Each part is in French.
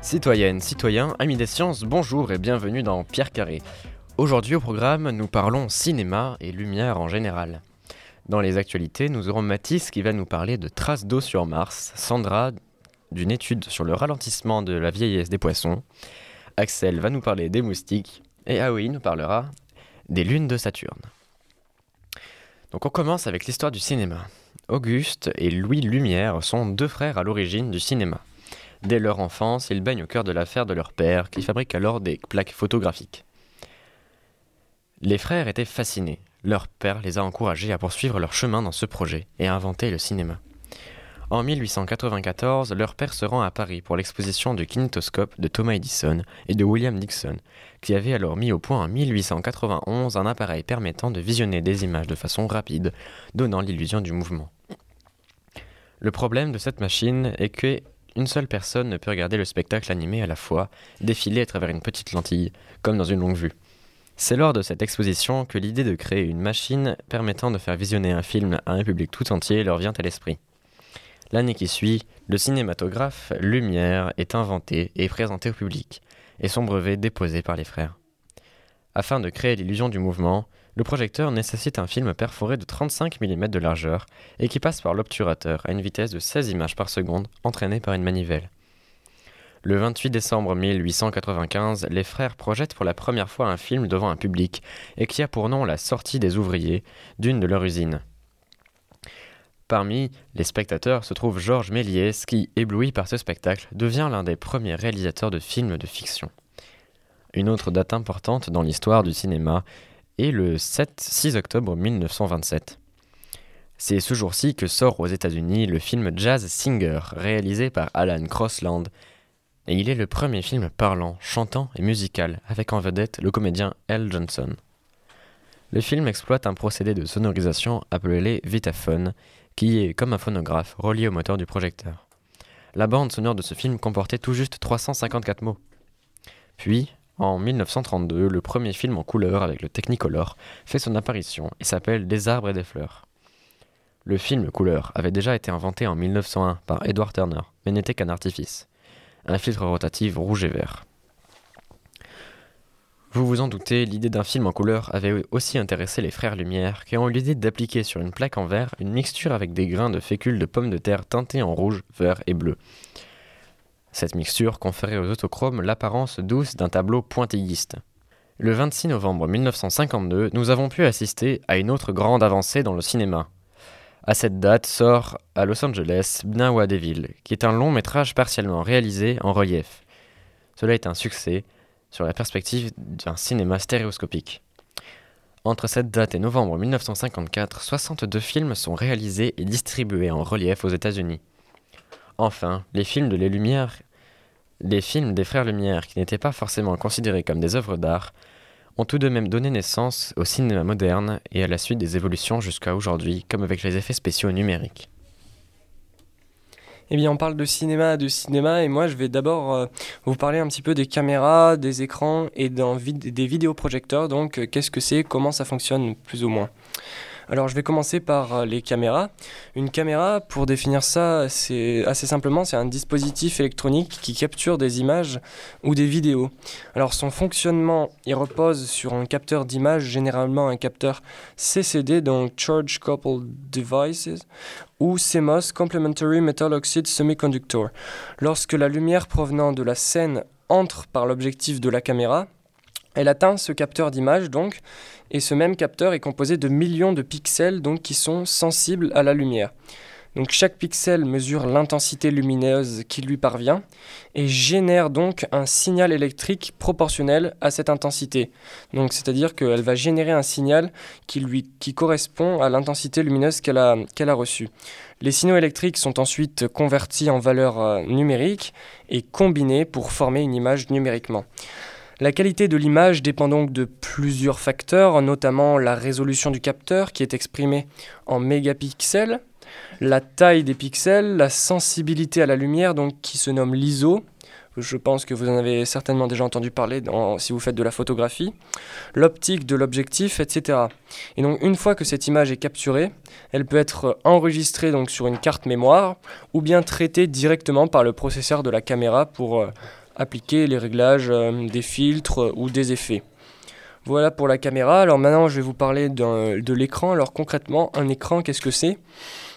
Citoyennes, citoyens, amis des sciences, bonjour et bienvenue dans Pierre Carré. Aujourd'hui au programme, nous parlons cinéma et lumière en général. Dans les actualités, nous aurons Mathis qui va nous parler de traces d'eau sur Mars, Sandra d'une étude sur le ralentissement de la vieillesse des poissons, Axel va nous parler des moustiques et Aoi nous parlera des lunes de Saturne. Donc on commence avec l'histoire du cinéma. Auguste et Louis Lumière sont deux frères à l'origine du cinéma. Dès leur enfance, ils baignent au cœur de l'affaire de leur père, qui fabrique alors des plaques photographiques. Les frères étaient fascinés. Leur père les a encouragés à poursuivre leur chemin dans ce projet et à inventer le cinéma. En 1894, leur père se rend à Paris pour l'exposition du kinétoscope de Thomas Edison et de William Dixon, qui avait alors mis au point en 1891 un appareil permettant de visionner des images de façon rapide, donnant l'illusion du mouvement. Le problème de cette machine est que une seule personne ne peut regarder le spectacle animé à la fois, défiler à travers une petite lentille, comme dans une longue vue. C'est lors de cette exposition que l'idée de créer une machine permettant de faire visionner un film à un public tout entier leur vient à l'esprit. L'année qui suit, le cinématographe Lumière est inventé et présenté au public, et son brevet déposé par les frères. Afin de créer l'illusion du mouvement, le projecteur nécessite un film perforé de 35 mm de largeur et qui passe par l'obturateur à une vitesse de 16 images par seconde entraînée par une manivelle. Le 28 décembre 1895, les frères projettent pour la première fois un film devant un public et qui a pour nom La sortie des ouvriers d'une de leurs usines. Parmi les spectateurs se trouve Georges Méliès qui, ébloui par ce spectacle, devient l'un des premiers réalisateurs de films de fiction. Une autre date importante dans l'histoire du cinéma est le 7-6 octobre 1927. C'est ce jour-ci que sort aux États-Unis le film Jazz Singer, réalisé par Alan Crossland, et il est le premier film parlant, chantant et musical, avec en vedette le comédien L. Johnson. Le film exploite un procédé de sonorisation appelé Vitaphone, qui est, comme un phonographe, relié au moteur du projecteur. La bande sonore de ce film comportait tout juste 354 mots. Puis, en 1932, le premier film en couleur avec le Technicolor fait son apparition et s'appelle Des arbres et des fleurs. Le film couleur avait déjà été inventé en 1901 par Edward Turner, mais n'était qu'un artifice. Un filtre rotatif rouge et vert. Vous vous en doutez, l'idée d'un film en couleur avait aussi intéressé les frères Lumière, qui ont eu l'idée d'appliquer sur une plaque en verre une mixture avec des grains de fécule de pommes de terre teintés en rouge, vert et bleu. Cette mixture conférait aux autochromes l'apparence douce d'un tableau pointilliste. Le 26 novembre 1952, nous avons pu assister à une autre grande avancée dans le cinéma. À cette date sort à Los Angeles Bnawa Devil, qui est un long métrage partiellement réalisé en relief. Cela est un succès, sur la perspective d'un cinéma stéréoscopique. Entre cette date et novembre 1954, 62 films sont réalisés et distribués en relief aux États-Unis. Enfin, les films de les Lumières, les films des frères Lumière, qui n'étaient pas forcément considérés comme des œuvres d'art, ont tout de même donné naissance au cinéma moderne et à la suite des évolutions jusqu'à aujourd'hui, comme avec les effets spéciaux numériques. Eh bien, on parle de cinéma, de cinéma, et moi, je vais d'abord euh, vous parler un petit peu des caméras, des écrans et des vidéoprojecteurs. Donc, euh, qu'est-ce que c'est, comment ça fonctionne, plus ou moins? Alors je vais commencer par euh, les caméras. Une caméra, pour définir ça, c'est assez simplement, c'est un dispositif électronique qui capture des images ou des vidéos. Alors son fonctionnement, il repose sur un capteur d'image, généralement un capteur CCD, donc Charge Coupled Devices, ou CMOS, Complementary Metal Oxide Semiconductor. Lorsque la lumière provenant de la scène entre par l'objectif de la caméra, elle atteint ce capteur d'image donc, et ce même capteur est composé de millions de pixels donc qui sont sensibles à la lumière. Donc chaque pixel mesure l'intensité lumineuse qui lui parvient et génère donc un signal électrique proportionnel à cette intensité. Donc c'est-à-dire qu'elle va générer un signal qui lui qui correspond à l'intensité lumineuse qu'elle a qu'elle a reçue. Les signaux électriques sont ensuite convertis en valeurs euh, numériques et combinés pour former une image numériquement. La qualité de l'image dépend donc de plusieurs facteurs, notamment la résolution du capteur qui est exprimée en mégapixels, la taille des pixels, la sensibilité à la lumière qui se nomme l'ISO, Je pense que vous en avez certainement déjà entendu parler si vous faites de la photographie, l'optique de l'objectif, etc. Et donc une fois que cette image est capturée, elle peut être enregistrée sur une carte mémoire ou bien traitée directement par le processeur de la caméra pour euh, appliquer les réglages euh, des filtres ou des effets. Voilà pour la caméra. Alors maintenant, je vais vous parler de l'écran. Alors concrètement, un écran, qu'est-ce que c'est?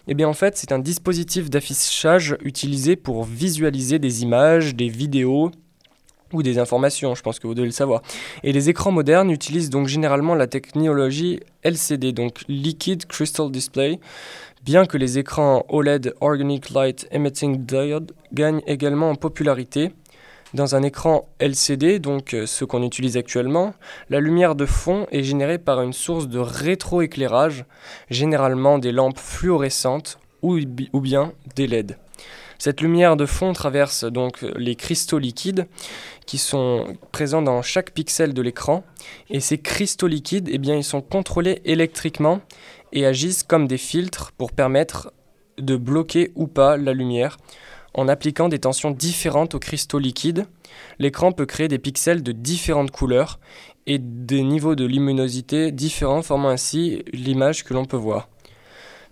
Eh bien en fait, c'est un dispositif d'affichage utilisé pour visualiser des images, des vidéos ou des informations, je pense que vous devez le savoir. Et les écrans modernes utilisent donc généralement la technologie LCD, donc Liquid Crystal Display, bien que les écrans OLED Organic Light Emitting Diode gagnent également en popularité. Dans un écran LCD, donc euh, ce qu'on utilise actuellement, la lumière de fond est générée par une source de rétroéclairage, généralement des lampes fluorescentes ou, bien des LED. Cette lumière de fond traverse donc les cristaux liquides qui sont présents dans chaque pixel de l'écran et ces cristaux liquides eh ils sont contrôlés électriquement et agissent comme des filtres pour permettre de bloquer ou pas la lumière en appliquant des tensions différentes aux cristaux liquides, l'écran peut créer des pixels de différentes couleurs et des niveaux de luminosité différents, formant ainsi l'image que l'on peut voir.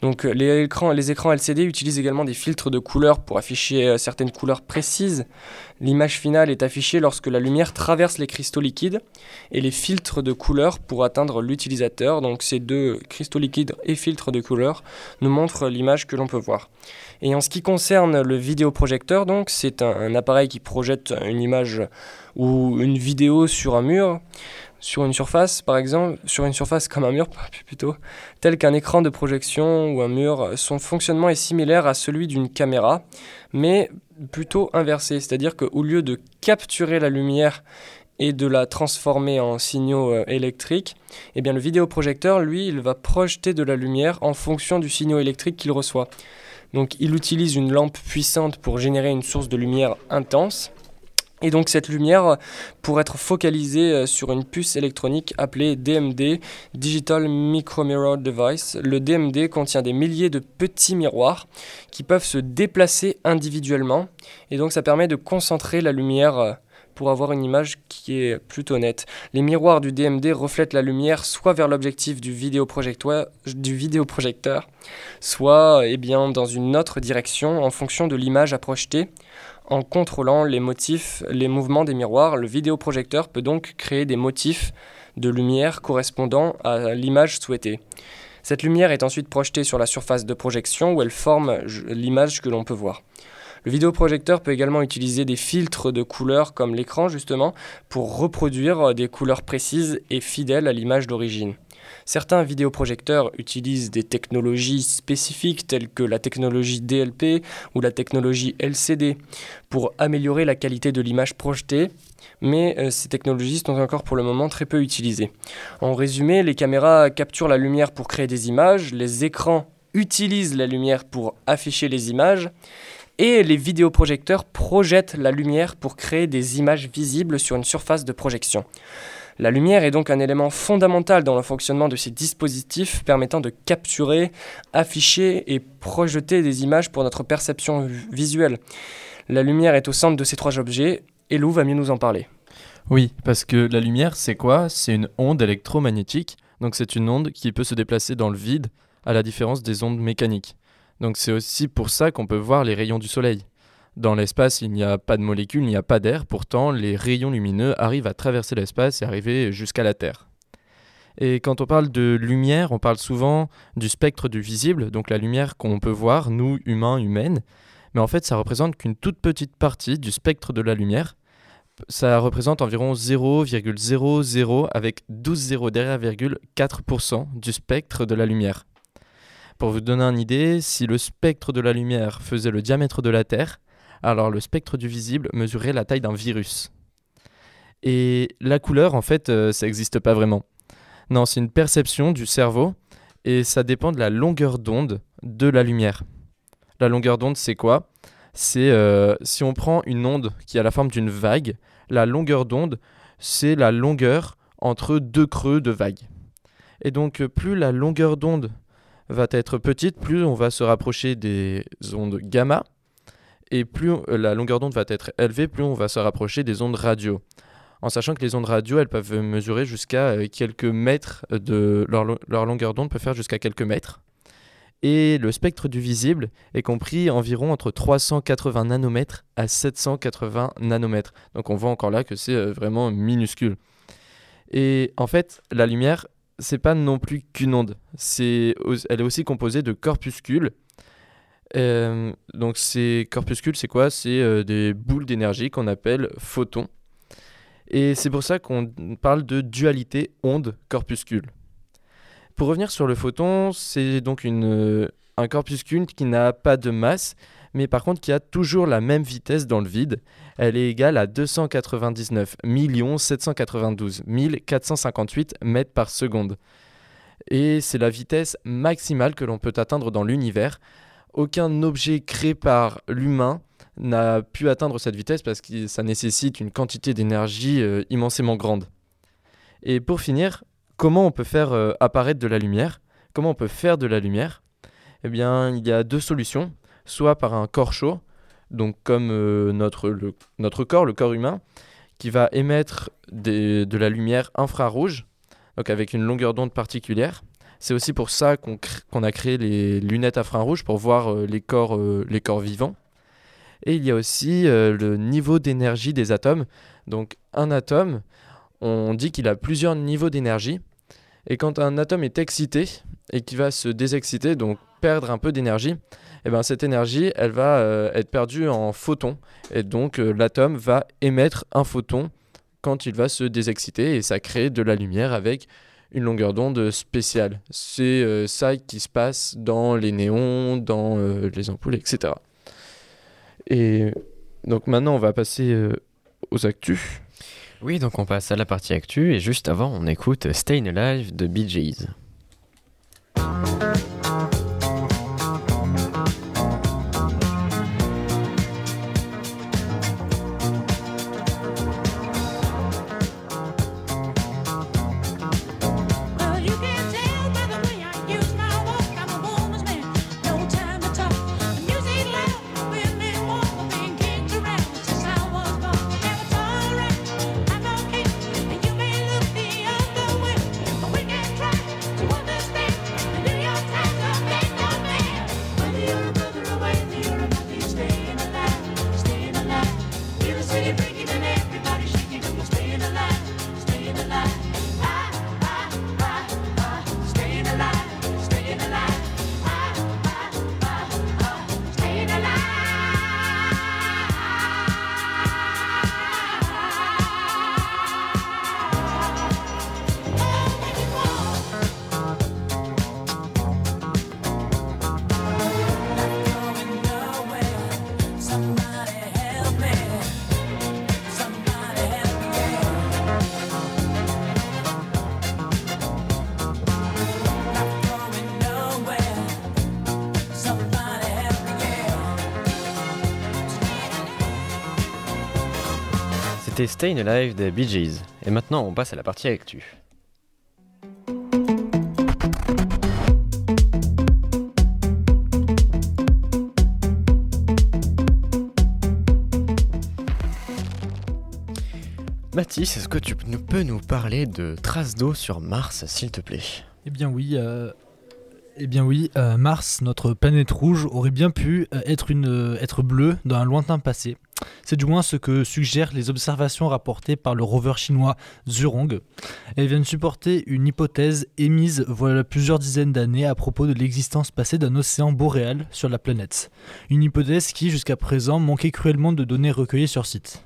Donc euh, les écrans, les écrans LCD utilisent également des filtres de couleurs pour afficher euh, certaines couleurs précises. L'image finale est affichée lorsque la lumière traverse les cristaux liquides et les filtres de couleurs pour atteindre l'utilisateur. Donc ces deux cristaux liquides et filtres de couleurs nous montrent l'image que l'on peut voir. Et en ce qui concerne le vidéoprojecteur, c'est un appareil qui projette une image ou une vidéo sur un mur sur une surface, par exemple, sur une surface comme un mur plutôt, tel qu'un écran de projection ou un mur, son fonctionnement est similaire à celui d'une caméra, mais plutôt inversé, c'est-à-dire qu'au lieu de capturer la lumière et de la transformer en signaux euh, électriques, eh bien le vidéoprojecteur, lui, il va projeter de la lumière en fonction du signal électrique qu'il reçoit. Donc il utilise une lampe puissante pour générer une source de lumière intense et donc cette lumière pourrait être focalisée euh, sur une puce électronique appelée DMD, Digital Micro Mirror Device. Le DMD contient des milliers de petits miroirs qui peuvent se déplacer individuellement et donc ça permet de concentrer la lumière euh, pour avoir une image qui est plutôt nette. Les miroirs du DMD reflètent la lumière soit vers l'objectif du vidéoprojecteur, soit eh bien, dans une autre direction en fonction de l'image à projeter. En contrôlant les motifs, les mouvements des miroirs, le vidéoprojecteur peut donc créer des motifs de lumière correspondant à l'image souhaitée. Cette lumière est ensuite projetée sur la surface de projection où elle forme l'image que l'on peut voir. Le vidéoprojecteur peut également utiliser des filtres de couleurs comme l'écran justement pour reproduire des couleurs précises et fidèles à l'image d'origine. Certains vidéoprojecteurs utilisent des technologies spécifiques telles que la technologie DLP ou la technologie LCD pour améliorer la qualité de l'image projetée, mais euh, ces technologies sont encore pour le moment très peu utilisées. En résumé, les caméras capturent la lumière pour créer des images, les écrans utilisent la lumière pour afficher les images, et les vidéoprojecteurs projettent la lumière pour créer des images visibles sur une surface de projection. La lumière est donc un élément fondamental dans le fonctionnement de ces dispositifs permettant de capturer, afficher et projeter des images pour notre perception visuelle. La lumière est au centre de ces trois objets et Lou va mieux nous en parler. Oui, parce que la lumière, c'est quoi? C'est une onde électromagnétique. Donc c'est une onde qui peut se déplacer dans le vide, à la différence des ondes mécaniques. Donc c'est aussi pour ça qu'on peut voir les rayons du soleil. Dans l'espace, il n'y a pas de molécules, il n'y a pas d'air, pourtant les rayons lumineux arrivent à traverser l'espace et arriver jusqu'à la Terre. Et quand on parle de lumière, on parle souvent du spectre du visible, donc la lumière qu'on peut voir, nous, humains, humaines. Mais en fait, ça représente qu'une toute petite partie du spectre de la lumière. Ça représente environ 0,00 avec 12 zéros derrière 4% du spectre de la lumière. Pour vous donner une idée, si le spectre de la lumière faisait le diamètre de la Terre, alors le spectre du visible mesurait la taille d'un virus. Et la couleur, en fait, euh, ça n'existe pas vraiment. Non, c'est une perception du cerveau et ça dépend de la longueur d'onde de la lumière. La longueur d'onde, c'est quoi? C'est euh, si on prend une onde qui a la forme d'une vague, la longueur d'onde, c'est la longueur entre deux creux de vague. Et donc, plus la longueur d'onde va être petite, plus on va se rapprocher des ondes gamma, Et plus la longueur d'onde va être élevée, plus on va se rapprocher des ondes radio. En sachant que les ondes radio, elles peuvent mesurer jusqu'à quelques mètres de leur, leur longueur d'onde peut faire jusqu'à quelques mètres et le spectre du visible est compris environ entre 380 nanomètres à 780 nanomètres. Donc on voit encore là que c'est euh, vraiment minuscule. Et en fait, la lumière, c'est pas non plus qu'une onde. Elle est aussi composée de corpuscules. Euh, donc ces corpuscules, c'est quoi? C'est euh, des boules d'énergie qu'on appelle photons. Et c'est pour ça qu'on parle de dualité onde-corpuscule. Pour revenir sur le photon, c'est donc euh, un corpuscule qui n'a pas de masse, mais par contre qui a toujours la même vitesse dans le vide. Elle est égale à 299 792 458 mètres par seconde. Et c'est la vitesse maximale que l'on peut atteindre dans l'univers. Aucun objet créé par l'humain n'a pu atteindre cette vitesse parce que ça nécessite une quantité d'énergie euh, immensément grande. Et pour finir, comment on peut faire euh, apparaître de la lumière? Comment on peut faire de la lumière? Eh bien, il y a deux solutions. Soit par un corps chaud, donc comme euh, notre, corps, le corps humain, qui va émettre de la lumière infrarouge, avec une longueur d'onde particulière. C'est aussi pour ça qu'on a créé les lunettes infrarouges pour voir euh, les, corps, les corps vivants. Et il y a aussi le niveau d'énergie des atomes. Donc un atome, on dit qu'il a plusieurs niveaux d'énergie. Et quand un atome est excité et qui va se désexciter, donc perdre un peu d'énergie, et eh ben cette énergie, elle va euh, être perdue en photons. Et donc euh, l'atome va émettre un photon quand il va se désexciter et ça crée de la lumière avec une longueur d'onde spéciale. C'est euh, ça qui se passe dans les néons, dans les ampoules, etc. Et donc maintenant, on va passer aux actus. Oui, donc on passe à la partie actu et juste avant, on écoute Stayin' Alive de Bee Gees. C'était Stayin' Alive des Bee Gees. Et maintenant, on passe à la partie actu. Mathis, est-ce que tu peux nous parler de traces d'eau sur Mars, s'il te plaît? Eh bien oui, euh, eh bien oui, euh, Mars, notre planète rouge, aurait bien pu euh, être, une, être bleue dans un lointain passé. C'est du moins ce que suggèrent les observations rapportées par le rover chinois Zhurong. Elles viennent supporter une hypothèse émise voilà plusieurs dizaines d'années à propos de l'existence passée d'un océan boréal sur la planète. Une hypothèse qui, jusqu'à présent, manquait cruellement de données recueillies sur site.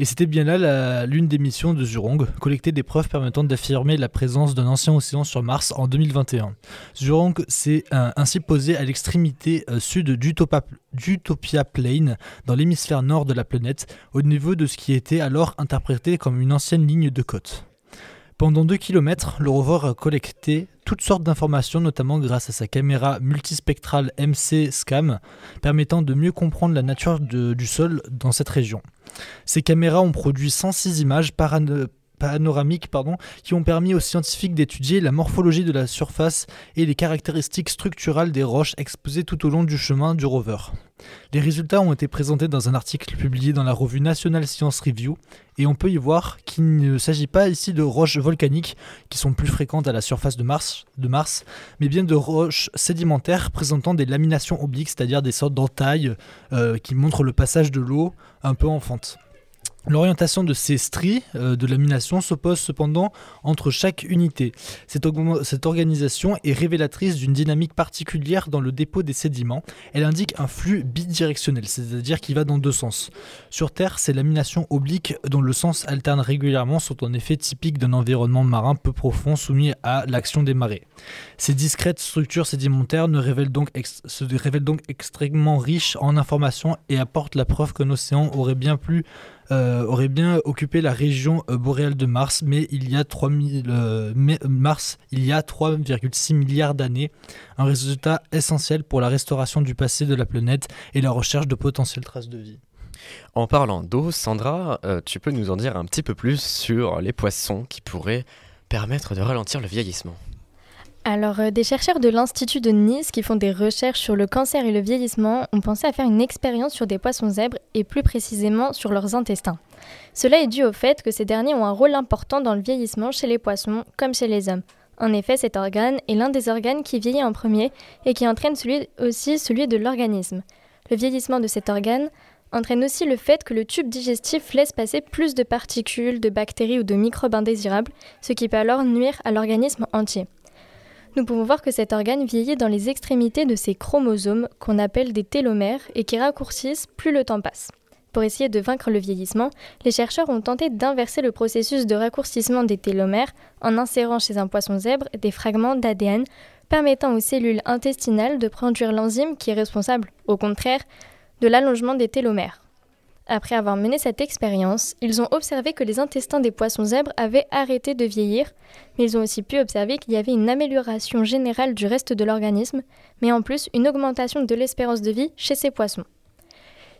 Et c'était bien là l'une des missions de Zhurong, collecter des preuves permettant d'affirmer la présence d'un ancien océan sur Mars en 2021. Zhurong s'est euh, ainsi posé à l'extrémité euh, sud d'Utopia Plane, dans l'hémisphère nord de la planète, au niveau de ce qui était alors interprété comme une ancienne ligne de côte. Pendant 2 km, le rover a collecté toutes sortes d'informations, notamment grâce à sa caméra multispectrale MC SCAM, permettant de mieux comprendre la nature du sol dans cette région. Ces caméras ont produit 106 images panoramiques qui ont permis aux scientifiques d'étudier la morphologie de la surface et les caractéristiques structurales des roches exposées tout au long du chemin du rover. Les résultats ont été présentés dans un article publié dans la revue National Science Review et on peut y voir qu'il ne s'agit pas ici de roches volcaniques qui sont plus fréquentes à la surface de Mars, de Mars mais bien de roches sédimentaires présentant des laminations obliques, c'est-à-dire des sortes d'entailles euh, qui montrent le passage de l'eau un peu en fente. L'orientation de ces stries euh, de lamination s'oppose cependant entre chaque unité. Cette, organisation est révélatrice d'une dynamique particulière dans le dépôt des sédiments. Elle indique un flux bidirectionnel, c'est-à-dire qui va dans deux sens. Sur Terre, ces laminations obliques dont le sens alterne régulièrement sont en effet typiques d'un environnement marin peu profond soumis à l'action des marées. Ces discrètes structures sédimentaires ne révèlent donc se révèlent donc extrêmement riches en informations et apportent la preuve qu'un océan aurait bien plus euh, aurait bien occupé la région euh, boréale de Mars, mais il y a 3000, euh, Mars, il y a 3,6 milliards d'années, un résultat essentiel pour la restauration du passé de la planète et la recherche de potentielles traces de vie. En parlant d'eau, Sandra, tu peux nous en dire un petit peu plus sur les poissons qui pourraient permettre de ralentir le vieillissement alors, euh, des chercheurs de l'Institut de Nice qui font des recherches sur le cancer et le vieillissement ont pensé à faire une expérience sur des poissons zèbres et plus précisément sur leurs intestins. Cela est dû au fait que ces derniers ont un rôle important dans le vieillissement chez les poissons comme chez les hommes. En effet, cet organe est l'un des organes qui vieillit en premier et qui entraîne aussi celui de l'organisme. Le vieillissement de cet organe entraîne aussi le fait que le tube digestif laisse passer plus de particules, de bactéries ou de microbes indésirables, ce qui peut alors nuire à l'organisme entier nous pouvons voir que cet organe vieillit dans les extrémités de ses chromosomes qu'on appelle des télomères et qui raccourcissent plus le temps passe. Pour essayer de vaincre le vieillissement, les chercheurs ont tenté d'inverser le processus de raccourcissement des télomères en insérant chez un poisson zèbre des fragments d'ADN permettant aux cellules intestinales de produire l'enzyme qui est responsable, au contraire, de l'allongement des télomères. Après avoir mené cette expérience, ils ont observé que les intestins des poissons zèbres avaient arrêté de vieillir, mais ils ont aussi pu observer qu'il y avait une amélioration générale du reste de l'organisme, mais en plus une augmentation de l'espérance de vie chez ces poissons.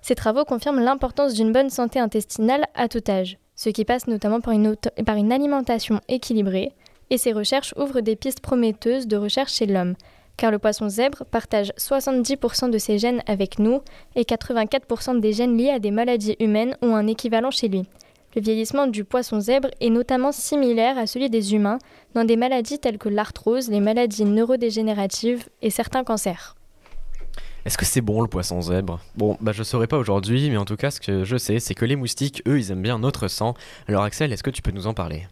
Ces travaux confirment l'importance d'une bonne santé intestinale à tout âge, ce qui passe notamment par une, alimentation équilibrée, et ces recherches ouvrent des pistes prometteuses de recherche chez l'homme, car le poisson zèbre partage 70% de ses gènes avec nous et 84% des gènes liés à des maladies humaines ont un équivalent chez lui. Le vieillissement du poisson zèbre est notamment similaire à celui des humains dans des maladies telles que l'arthrose, les maladies neurodégénératives et certains cancers. Est-ce que c'est bon le poisson zèbre? Bon, bah je saurais pas aujourd'hui, mais en tout cas ce que je sais, c'est que les moustiques, eux, ils aiment bien notre sang. Alors Axel, est-ce que tu peux nous en parler?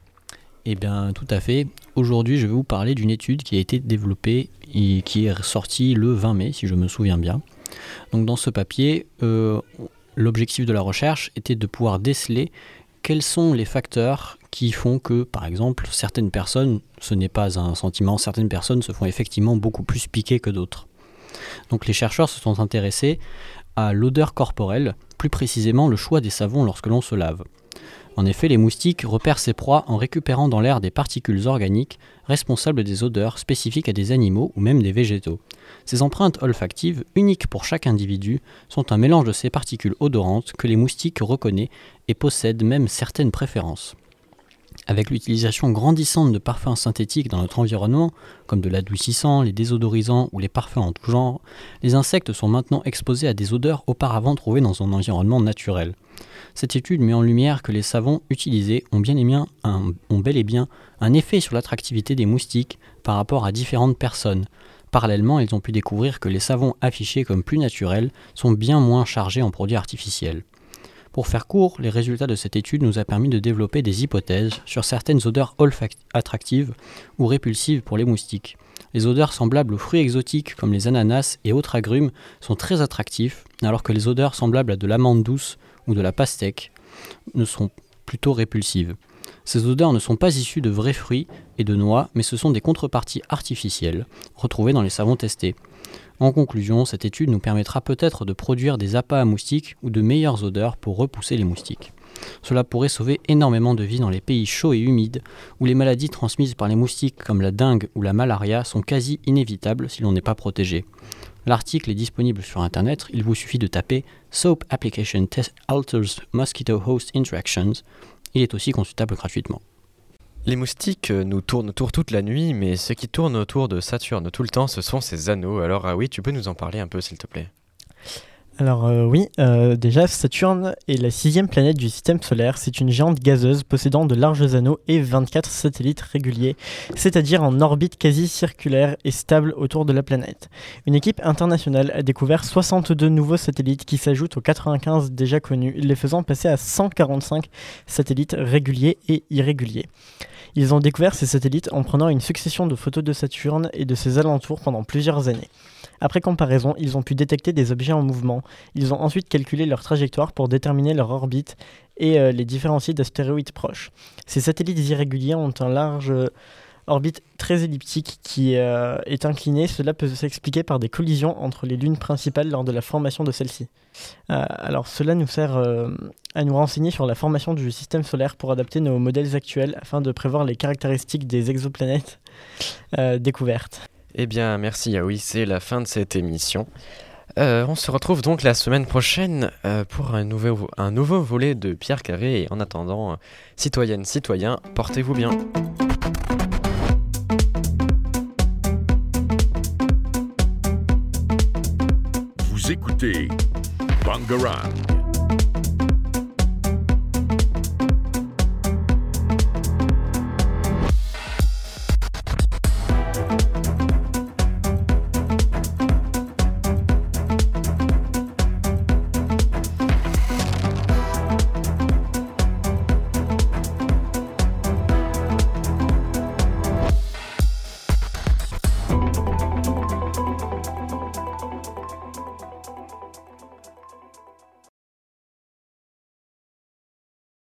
Eh bien, tout à fait. Aujourd'hui, je vais vous parler d'une étude qui a été développée et qui est sortie le 20 mai, si je me souviens bien. Donc, dans ce papier, euh, l'objectif de la recherche était de pouvoir déceler quels sont les facteurs qui font que, par exemple, certaines personnes, ce n'est pas un sentiment, certaines personnes se font effectivement beaucoup plus piquer que d'autres. Donc les chercheurs se sont intéressés à l'odeur corporelle, plus précisément le choix des savons lorsque l'on se lave. En effet, les moustiques repèrent ces proies en récupérant dans l'air des particules organiques responsables des odeurs spécifiques à des animaux ou même des végétaux. Ces empreintes olfactives, uniques pour chaque individu, sont un mélange de ces particules odorantes que les moustiques reconnaissent et possèdent même certaines préférences. Avec l'utilisation grandissante de parfums synthétiques dans notre environnement, comme de l'adoucissant, les désodorisants ou les parfums en tout genre, les insectes sont maintenant exposés à des odeurs auparavant trouvées dans un environnement naturel. Cette étude met en lumière que les savons utilisés ont, bien et bien un, bel et bien un effet sur l'attractivité des moustiques par rapport à différentes personnes. Parallèlement, ils ont pu découvrir que les savons affichés comme plus naturels sont bien moins chargés en produits artificiels. Pour faire court, les résultats de cette étude nous a permis de développer des hypothèses sur certaines odeurs attractives ou répulsives pour les moustiques. Les odeurs semblables aux fruits exotiques comme les ananas et autres agrumes sont très attractifs, alors que les odeurs semblables à de l'amande douce ou de la pastèque ne sont plutôt répulsives. Ces odeurs ne sont pas issues de vrais fruits et de noix, mais ce sont des contreparties artificielles retrouvées dans les savons testés. En conclusion, cette étude nous permettra peut-être de produire des appâts à moustiques ou de meilleures odeurs pour repousser les moustiques. Cela pourrait sauver énormément de vies dans les pays chauds et humides, où les maladies transmises par les moustiques comme la dengue ou la malaria sont quasi inévitables si l'on n'est pas protégé. L'article est disponible sur Internet, il vous suffit de taper Soap Application Test Alters Mosquito Host Interactions. Il est aussi consultable gratuitement. Les moustiques euh, nous tournent autour toute la nuit, mais ce qui tourne autour de Saturne tout le temps, ce sont ses anneaux. Alors ah oui, tu peux nous en parler un peu s'il te plaît? Alors euh, oui, euh, déjà Saturne est la sixième planète du système solaire. C'est une géante gazeuse possédant de larges anneaux et 24 satellites réguliers, c'est-à-dire en orbite quasi circulaire et stable autour de la planète. Une équipe internationale a découvert 62 nouveaux satellites qui s'ajoutent aux 95 déjà connus, les faisant passer à 145 satellites réguliers et irréguliers. Ils ont découvert ces satellites en prenant une succession de photos de Saturne et de ses alentours pendant plusieurs années. Après comparaison, ils ont pu détecter des objets en mouvement. Ils ont ensuite calculé leur trajectoire pour déterminer leur orbite et euh, les différencier d'astéroïdes proches. Ces satellites irréguliers ont un large euh, orbite très elliptique qui euh, est inclinée. Cela peut s'expliquer par des collisions entre les lunes principales lors de la formation de celles-ci. Alors cela nous sert à nous renseigner sur la formation du système solaire pour adapter nos modèles actuels afin de prévoir les caractéristiques des exoplanètes découvertes. Eh bien, merci Yaoui, c'est la fin de cette émission. Euh, on se retrouve donc la semaine prochaine euh, pour un nouveau, un nouveau volet de Pierre Carré. Et en attendant, euh, citoyennes, citoyens, portez-vous bien. Vous écoutez Bangarang.